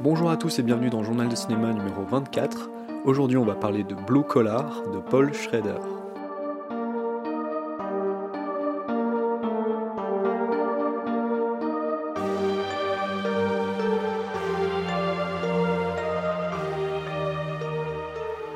Bonjour à tous et bienvenue dans Journal de cinéma numéro 24. Aujourd'hui on va parler de Blue Collar de Paul Schrader.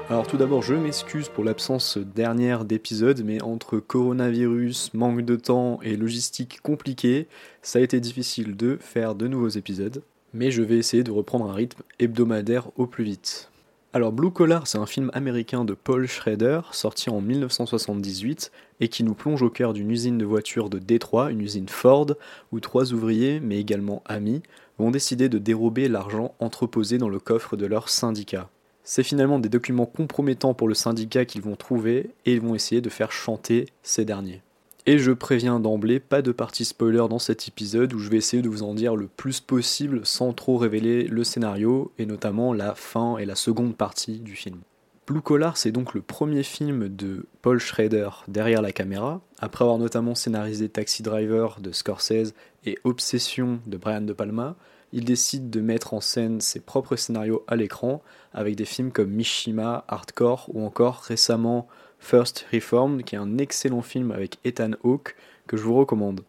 Alors tout d'abord, je m'excuse pour l'absence dernière d'épisodes, mais entre coronavirus, manque de temps et logistique compliquée, ça a été difficile de faire de nouveaux épisodes. Mais je vais essayer de reprendre un rythme hebdomadaire au plus vite. Alors Blue Collar, c'est un film américain de Paul Schrader, sorti en 1978, et qui nous plonge au cœur d'une usine de voitures de Détroit, une usine Ford, où trois ouvriers, mais également amis, vont décider de dérober l'argent entreposé dans le coffre de leur syndicat. C'est finalement des documents compromettants pour le syndicat qu'ils vont trouver et ils vont essayer de faire chanter ces derniers. Et je préviens d'emblée, pas de partie spoiler dans cet épisode où je vais essayer de vous en dire le plus possible sans trop révéler le scénario et notamment la fin et la seconde partie du film. Blue Collar, c'est donc le premier film de Paul Schrader derrière la caméra, après avoir notamment scénarisé Taxi Driver de Scorsese et Obsession de Brian De Palma, il décide de mettre en scène ses propres scénarios à l'écran avec des films comme Mishima, Hardcore ou encore récemment First Reformed, qui est un excellent film avec Ethan Hawke que je vous recommande.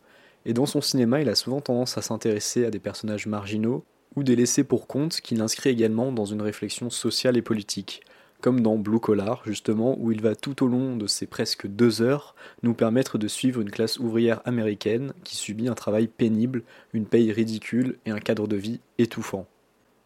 Et dans son cinéma, il a souvent tendance à s'intéresser à des personnages marginaux ou des laissés pour compte qu'il inscrit également dans une réflexion sociale et politique comme dans Blue Collar, justement, où il va tout au long de ces presque deux heures nous permettre de suivre une classe ouvrière américaine qui subit un travail pénible, une paye ridicule et un cadre de vie étouffant.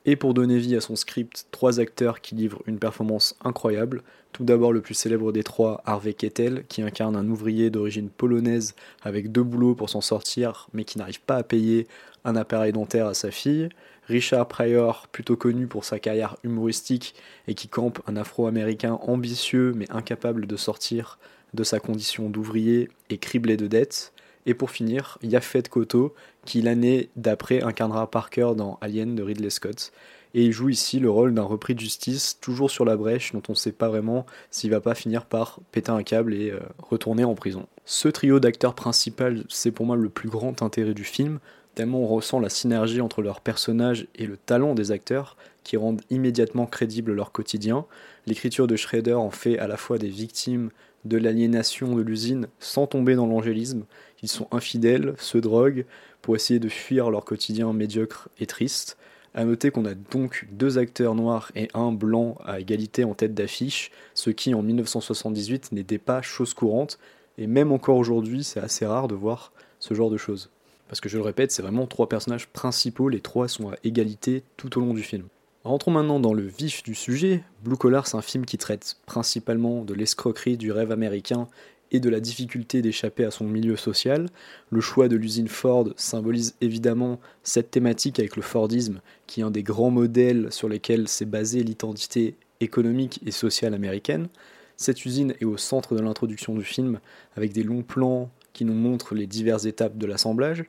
Et pour donner vie à son script, trois acteurs qui livrent une performance incroyable. Tout d'abord le plus célèbre des trois, Harvey Kettel, qui incarne un ouvrier d'origine polonaise avec deux boulots pour s'en sortir, mais qui n'arrive pas à payer un appareil dentaire à sa fille. Richard Pryor, plutôt connu pour sa carrière humoristique et qui campe un afro-américain ambitieux mais incapable de sortir de sa condition d'ouvrier et criblé de dettes. Et pour finir, Yafet Koto, qui l'année d'après incarnera Parker dans Alien de Ridley Scott. Et il joue ici le rôle d'un repris de justice, toujours sur la brèche, dont on ne sait pas vraiment s'il va pas finir par péter un câble et euh, retourner en prison. Ce trio d'acteurs principal, c'est pour moi le plus grand intérêt du film, tellement on ressent la synergie entre leurs personnages et le talent des acteurs qui rendent immédiatement crédible leur quotidien. L'écriture de Schrader en fait à la fois des victimes de l'aliénation de l'usine sans tomber dans l'angélisme. Ils sont infidèles, se droguent pour essayer de fuir leur quotidien médiocre et triste. A noter qu'on a donc deux acteurs noirs et un blanc à égalité en tête d'affiche, ce qui en 1978 n'était pas chose courante, et même encore aujourd'hui c'est assez rare de voir ce genre de choses. Parce que je le répète, c'est vraiment trois personnages principaux, les trois sont à égalité tout au long du film. Rentrons maintenant dans le vif du sujet. Blue Collar, c'est un film qui traite principalement de l'escroquerie du rêve américain et de la difficulté d'échapper à son milieu social. Le choix de l'usine Ford symbolise évidemment cette thématique avec le Fordisme, qui est un des grands modèles sur lesquels s'est basée l'identité économique et sociale américaine. Cette usine est au centre de l'introduction du film, avec des longs plans qui nous montrent les diverses étapes de l'assemblage.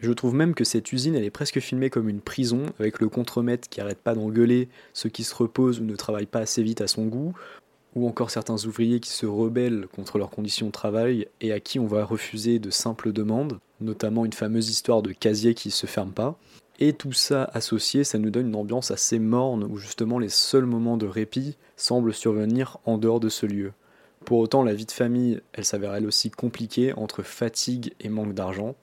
Je trouve même que cette usine, elle est presque filmée comme une prison, avec le contremaître qui arrête pas d'engueuler ceux qui se reposent ou ne travaillent pas assez vite à son goût, ou encore certains ouvriers qui se rebellent contre leurs conditions de travail et à qui on va refuser de simples demandes, notamment une fameuse histoire de casier qui se ferme pas. Et tout ça associé, ça nous donne une ambiance assez morne où justement les seuls moments de répit semblent survenir en dehors de ce lieu. Pour autant, la vie de famille, elle s'avère elle aussi compliquée entre fatigue et manque d'argent.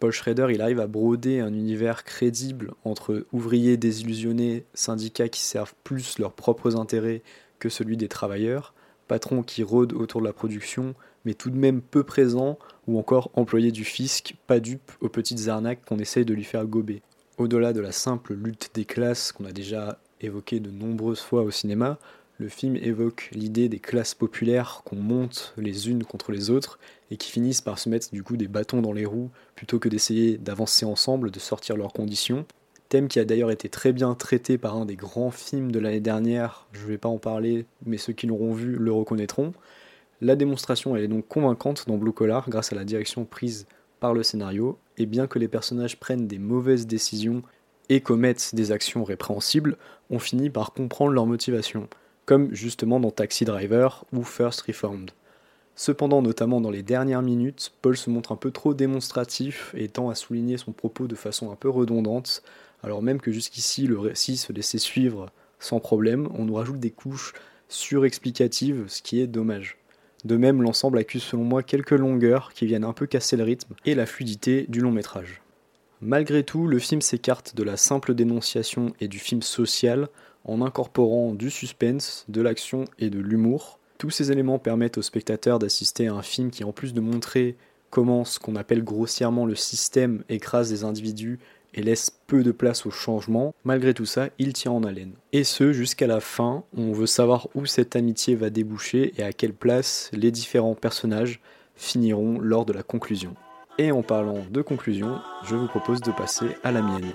Paul Schrader, il arrive à broder un univers crédible entre ouvriers désillusionnés, syndicats qui servent plus leurs propres intérêts que celui des travailleurs, patrons qui rôdent autour de la production, mais tout de même peu présents, ou encore employés du fisc, pas dupes aux petites arnaques qu'on essaye de lui faire gober. Au-delà de la simple lutte des classes qu'on a déjà évoquée de nombreuses fois au cinéma, le film évoque l'idée des classes populaires qu'on monte les unes contre les autres et qui finissent par se mettre du coup des bâtons dans les roues plutôt que d'essayer d'avancer ensemble, de sortir leurs conditions. Thème qui a d'ailleurs été très bien traité par un des grands films de l'année dernière, je ne vais pas en parler, mais ceux qui l'auront vu le reconnaîtront. La démonstration est donc convaincante dans Blue Collar grâce à la direction prise par le scénario, et bien que les personnages prennent des mauvaises décisions et commettent des actions répréhensibles, on finit par comprendre leur motivation comme justement dans Taxi Driver ou First Reformed. Cependant, notamment dans les dernières minutes, Paul se montre un peu trop démonstratif et tend à souligner son propos de façon un peu redondante, alors même que jusqu'ici le récit se laissait suivre sans problème, on nous rajoute des couches surexplicatives, ce qui est dommage. De même, l'ensemble accuse selon moi quelques longueurs qui viennent un peu casser le rythme et la fluidité du long métrage. Malgré tout, le film s'écarte de la simple dénonciation et du film social en incorporant du suspense, de l'action et de l'humour. Tous ces éléments permettent aux spectateurs d'assister à un film qui, en plus de montrer comment ce qu'on appelle grossièrement le système écrase des individus et laisse peu de place au changement, malgré tout ça, il tient en haleine. Et ce, jusqu'à la fin, on veut savoir où cette amitié va déboucher et à quelle place les différents personnages finiront lors de la conclusion. Et en parlant de conclusion, je vous propose de passer à la mienne.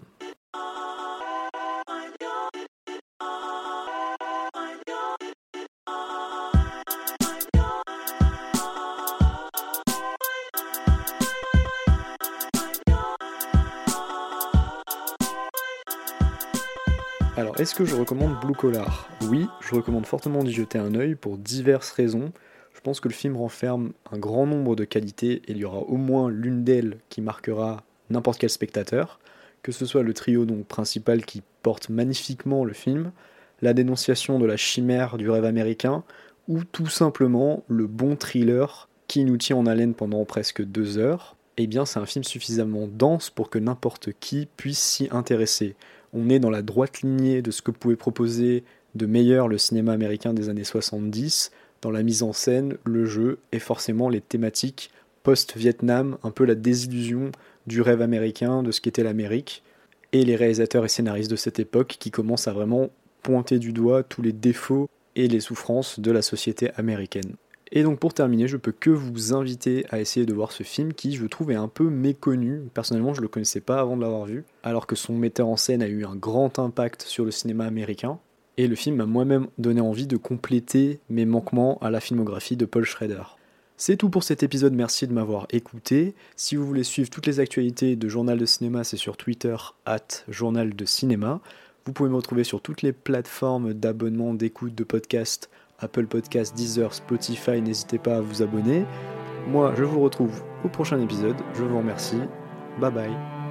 Alors, est-ce que je recommande Blue Collar? Oui, je recommande fortement d'y jeter un œil pour diverses raisons. Je pense que le film renferme un grand nombre de qualités et il y aura au moins l'une d'elles qui marquera n'importe quel spectateur, que ce soit le trio donc principal qui porte magnifiquement le film, la dénonciation de la chimère du rêve américain, ou tout simplement le bon thriller qui nous tient en haleine pendant presque deux heures, eh bien c'est un film suffisamment dense pour que n'importe qui puisse s'y intéresser on est dans la droite lignée de ce que pouvait proposer de meilleur le cinéma américain des années 70, dans la mise en scène, le jeu et forcément les thématiques post-Vietnam, un peu la désillusion du rêve américain, de ce qu'était l'Amérique, et les réalisateurs et scénaristes de cette époque qui commencent à vraiment pointer du doigt tous les défauts et les souffrances de la société américaine. Et donc pour terminer, je peux que vous inviter à essayer de voir ce film qui, je trouve, est un peu méconnu. Personnellement, je ne le connaissais pas avant de l'avoir vu, alors que son metteur en scène a eu un grand impact sur le cinéma américain. Et le film m'a moi-même donné envie de compléter mes manquements à la filmographie de Paul Schrader. C'est tout pour cet épisode, merci de m'avoir écouté. Si vous voulez suivre toutes les actualités de Journal de Cinéma, c'est sur Twitter, at Journal de Cinéma. Vous pouvez me retrouver sur toutes les plateformes d'abonnement, d'écoute de podcasts Apple Podcast, Deezer, Spotify, n'hésitez pas à vous abonner. Moi, je vous retrouve au prochain épisode. Je vous remercie. Bye bye.